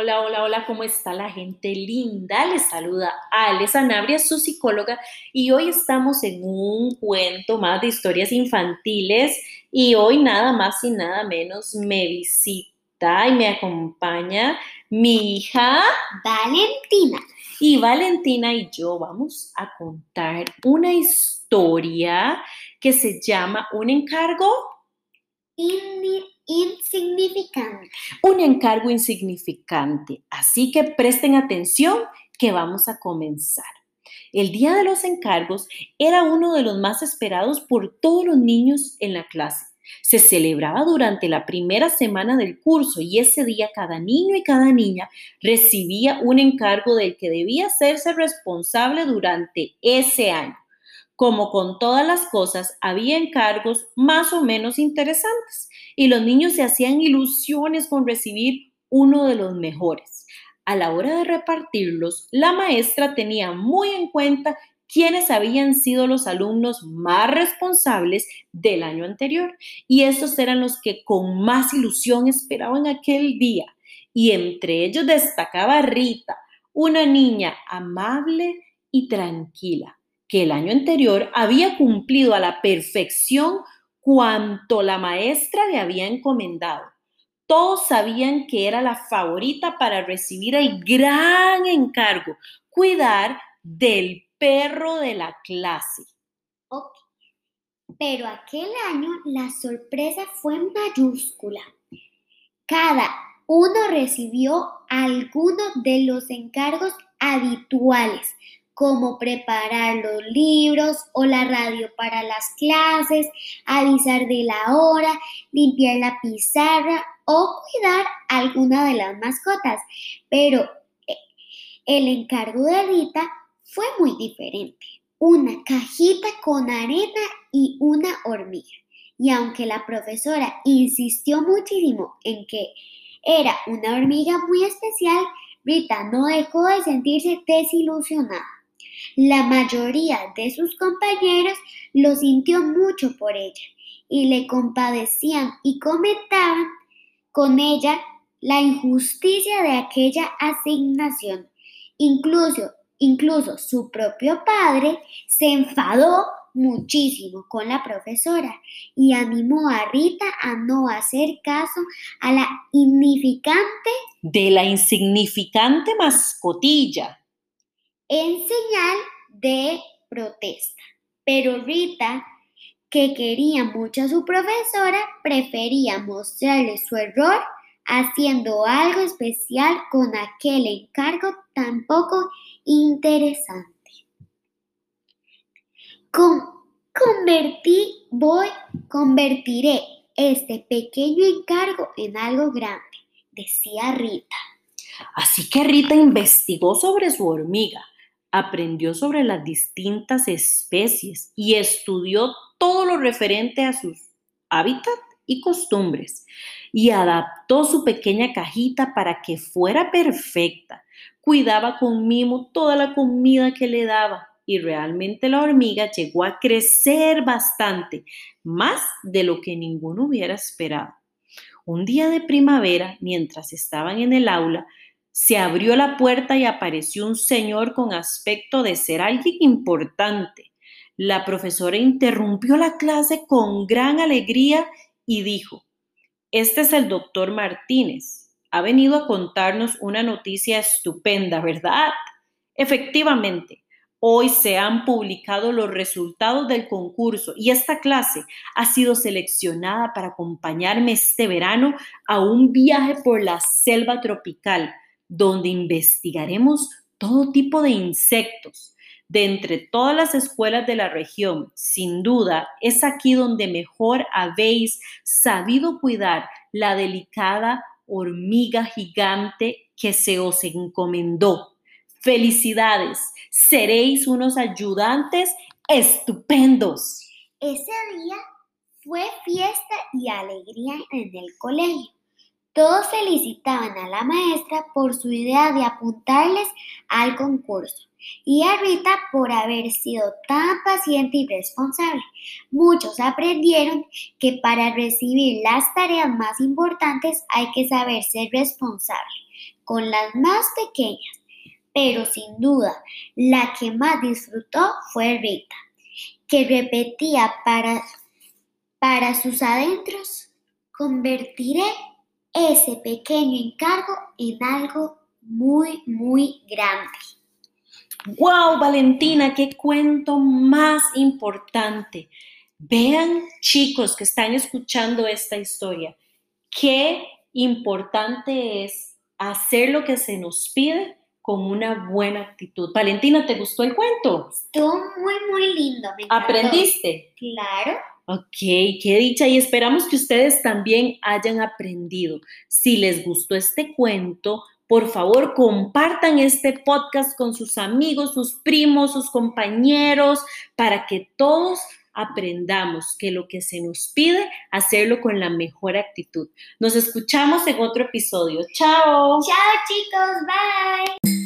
Hola, hola, hola, ¿cómo está la gente linda? Les saluda Ale Sanabria, su psicóloga, y hoy estamos en un cuento más de historias infantiles y hoy nada más y nada menos me visita y me acompaña mi hija Valentina. Y Valentina y yo vamos a contar una historia que se llama Un encargo insignificante. Un encargo insignificante. Así que presten atención que vamos a comenzar. El Día de los Encargos era uno de los más esperados por todos los niños en la clase. Se celebraba durante la primera semana del curso y ese día cada niño y cada niña recibía un encargo del que debía hacerse responsable durante ese año. Como con todas las cosas, había encargos más o menos interesantes y los niños se hacían ilusiones con recibir uno de los mejores. A la hora de repartirlos, la maestra tenía muy en cuenta quiénes habían sido los alumnos más responsables del año anterior y estos eran los que con más ilusión esperaban aquel día. Y entre ellos destacaba Rita, una niña amable y tranquila que el año anterior había cumplido a la perfección cuanto la maestra le había encomendado. Todos sabían que era la favorita para recibir el gran encargo, cuidar del perro de la clase. Ok, pero aquel año la sorpresa fue mayúscula. Cada uno recibió alguno de los encargos habituales, como preparar los libros o la radio para las clases, avisar de la hora, limpiar la pizarra o cuidar alguna de las mascotas. Pero eh, el encargo de Rita fue muy diferente. Una cajita con arena y una hormiga. Y aunque la profesora insistió muchísimo en que era una hormiga muy especial, Rita no dejó de sentirse desilusionada. La mayoría de sus compañeros lo sintió mucho por ella y le compadecían y comentaban con ella la injusticia de aquella asignación. Incluso, incluso su propio padre se enfadó muchísimo con la profesora y animó a Rita a no hacer caso a la insignificante de la insignificante mascotilla en señal de protesta. Pero Rita, que quería mucho a su profesora, prefería mostrarle su error haciendo algo especial con aquel encargo tan poco interesante. Con, convertí, voy, convertiré este pequeño encargo en algo grande, decía Rita. Así que Rita investigó sobre su hormiga aprendió sobre las distintas especies y estudió todo lo referente a sus hábitats y costumbres y adaptó su pequeña cajita para que fuera perfecta. Cuidaba con mimo toda la comida que le daba y realmente la hormiga llegó a crecer bastante, más de lo que ninguno hubiera esperado. Un día de primavera, mientras estaban en el aula, se abrió la puerta y apareció un señor con aspecto de ser alguien importante. La profesora interrumpió la clase con gran alegría y dijo, este es el doctor Martínez. Ha venido a contarnos una noticia estupenda, ¿verdad? Efectivamente, hoy se han publicado los resultados del concurso y esta clase ha sido seleccionada para acompañarme este verano a un viaje por la selva tropical donde investigaremos todo tipo de insectos. De entre todas las escuelas de la región, sin duda, es aquí donde mejor habéis sabido cuidar la delicada hormiga gigante que se os encomendó. Felicidades, seréis unos ayudantes estupendos. Ese día fue fiesta y alegría en el colegio. Todos felicitaban a la maestra por su idea de apuntarles al concurso y a Rita por haber sido tan paciente y responsable. Muchos aprendieron que para recibir las tareas más importantes hay que saber ser responsable, con las más pequeñas, pero sin duda la que más disfrutó fue Rita, que repetía para, para sus adentros, convertiré ese pequeño encargo en algo muy, muy grande. ¡Wow, Valentina! ¡Qué cuento más importante! Vean, chicos que están escuchando esta historia, qué importante es hacer lo que se nos pide con una buena actitud. Valentina, ¿te gustó el cuento? Estuvo muy, muy lindo. me. ¿Aprendiste? Claro. Ok, qué dicha y esperamos que ustedes también hayan aprendido. Si les gustó este cuento, por favor compartan este podcast con sus amigos, sus primos, sus compañeros, para que todos aprendamos que lo que se nos pide, hacerlo con la mejor actitud. Nos escuchamos en otro episodio. Chao. Chao chicos, bye.